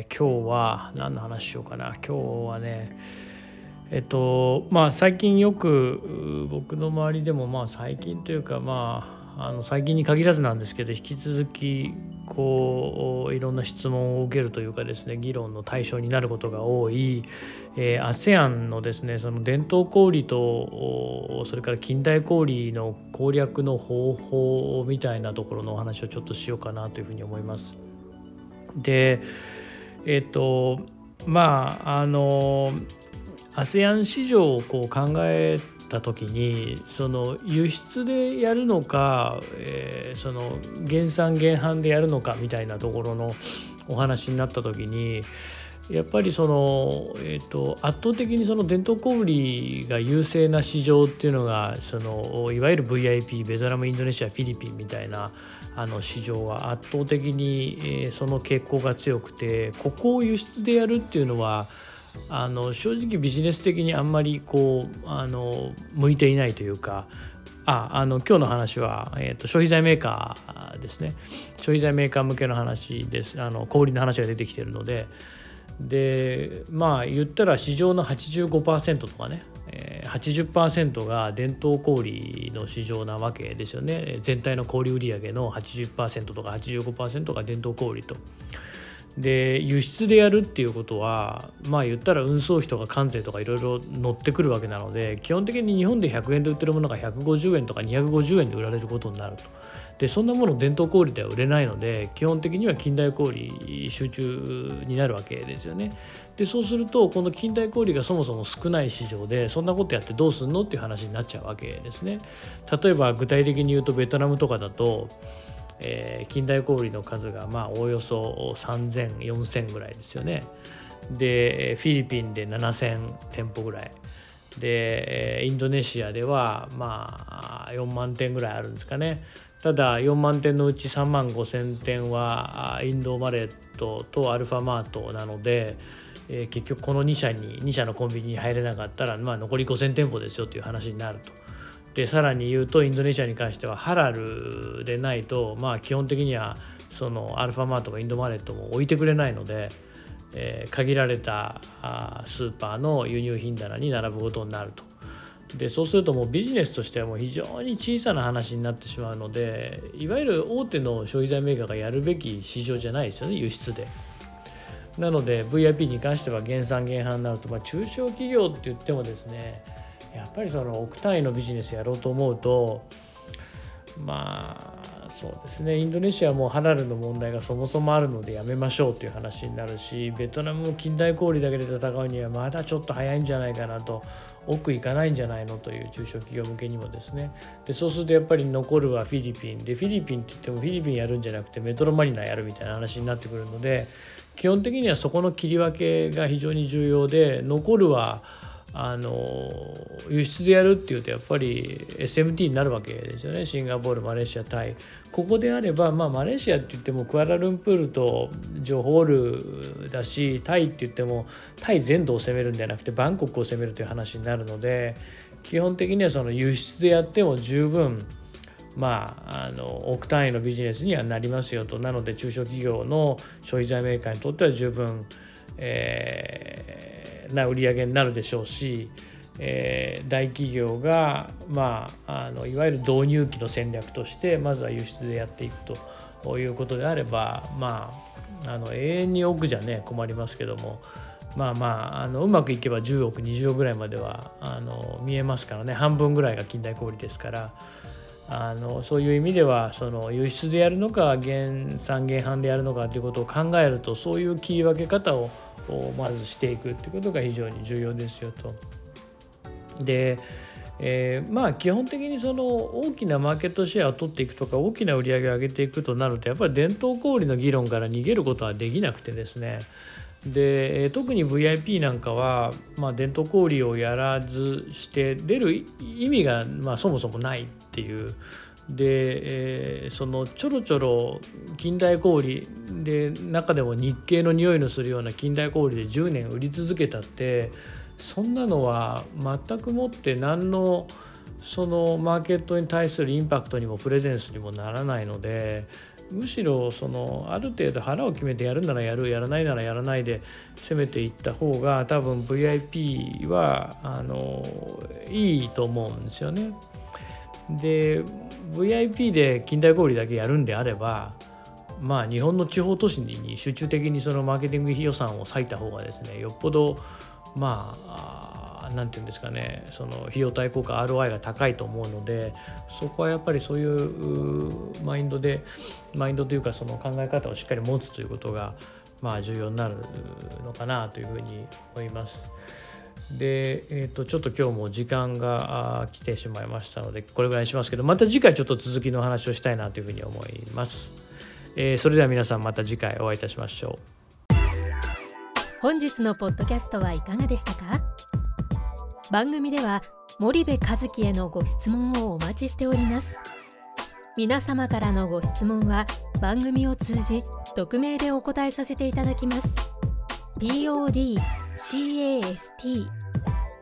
今日は何の話しようかな今日はねえっとまあ最近よく僕の周りでもまあ最近というかまああの最近に限らずなんですけど引き続きこういろんな質問を受けるというかですね議論の対象になることが多い、えー、ASEAN のですねその伝統小売とそれから近代小売の攻略の方法みたいなところのお話をちょっとしようかなというふうに思います。でえっ、とまああの ASEAN 市場をこう考えた時にその輸出でやるのか、えー、その減産減販でやるのかみたいなところのお話になった時にやっぱりその、えーと、圧倒的にその伝統小売が優勢な市場っていうのがそのいわゆる VIP ベトナムインドネシアフィリピンみたいなあの市場は圧倒的に、えー、その傾向が強くてここを輸出でやるっていうのはあの正直ビジネス的にあんまりこうあの向いていないというかああの今日の話は、えーと、消費財メーカーですね。消費財メーカー向けの話です。あの小売の話が出てきてるのででまあ言ったら市場の85%とかね80%が伝統小売の市場なわけですよね全体の小売売上の80%とか85%が伝統小売と。で輸出でやるっていうことはまあ言ったら運送費とか関税とかいろいろ乗ってくるわけなので基本的に日本で100円で売ってるものが150円とか250円で売られることになると。でそんなもの伝統小売では売れないので基本的には近代小売集中になるわけですよね。でそうするとこの近代小売がそもそも少ない市場でそんなことやってどうすんのっていう話になっちゃうわけですね。例えば具体的に言うとベトナムとかだとえー、近代小売の数がまあおおよそ30004000ぐらいですよねでフィリピンで7000店舗ぐらいでインドネシアではまあ4万店ぐらいあるんですかねただ4万店のうち3万5,000店はインドマレットとアルファマートなので、え、結局この2社に2社のコンビニに入れなかったら、まあ、残り5,000店舗ですよという話になると。でさらに言うとインドネシアに関してはハラルでないとまあ基本的にはそのアルファマートがインドマレットも置いてくれないので、えー、限られたあスーパーの輸入品棚に並ぶことになると。でそうするともうビジネスとしてはもう非常に小さな話になってしまうのでいわゆる大手の消費財メーカーがやるべき市場じゃないですよね輸出で。なので VIP に関しては減産減販になると、まあ、中小企業って言ってもですねやっぱりその億単位のビジネスやろうと思うとまあそうですね。インドネシアもハラルの問題がそもそもあるのでやめましょうという話になるしベトナムも近代小売だけで戦うにはまだちょっと早いんじゃないかなと奥行かないんじゃないのという中小企業向けにもですね。でそうするとやっぱり残るはフィリピン。でフィリピンって言ってもフィリピンやるんじゃなくてメトロマリナやるみたいな話になってくるので基本的にはそこの切り分けが非常に重要で残るはあの輸出でやるっていうとやっぱり SMT になるわけですよね。シンガポールマレーシアタイ。ここであれば、まあ、マレーシアって言ってもクアラルンプールとジョホールだしタイって言ってもタイ全土を攻めるんじゃなくてバンコクを攻めるという話になるので基本的にはその輸出でやっても十分まあ、あの億単位のビジネスにはなりますよと。なので中小企業の消費財メーカーにとっては十分、えーな売り上げになるでしょうし、えー、大企業が、まあ、あのいわゆる導入期の戦略としてまずは輸出でやっていくということであれば、まあ、あの永遠に億じゃね困りますけども。まあまああのうまくいけば10億20億ぐらいまではあの見えますからね半分ぐらいが近代小売ですからあのそういう意味ではその輸出でやるのか原産原販でやるのかということを考えるとそういう切り分け方ををまずしていくってことが非常に重要ですよと。でえー、まあ基本的にその大きなマーケットシェアを取っていくとか大きな売り上げを上げていくとなるとやっぱり伝統小売の議論から逃げることはできなくてですねで特に VIP なんかは、まあ、伝統小売をやらずして出る意味が、まあ、そもそもないっていうで、えー、そのちょろちょろ近代小売で中でも日系の匂いのするような近代小売で10年売り続けたってそんなのは全くもって何のそのマーケットに対するインパクトにもプレゼンスにもならないのでむしろそのある程度腹を決めてやるならやるやらないならやらないで攻めていった方が多分 VIP はあのいいと思うんですよね。で VIP で近代小売だけやるんであればまあ日本の地方都市に集中的にそのマーケティング予算を割いた方がですねよっぽどまあ何て言うんですかねその費用対効果 ROI が高いと思うのでそこはやっぱりそういうマインドでマインドというかその考え方をしっかり持つということがまあ重要になるのかなというふうに思います。で、えー、とちょっと今日も時間が来てしまいましたのでこれぐらいにしますけどまた次回ちょっと続きの話をしたいなというふうに思います。えー、それでは皆さんまた次回お会いいたしましょう。本日のポッドキャストはいかがでしたか？番組では森部和樹へのご質問をお待ちしております皆様からのご質問は番組を通じ匿名でお答えさせていただきます podcast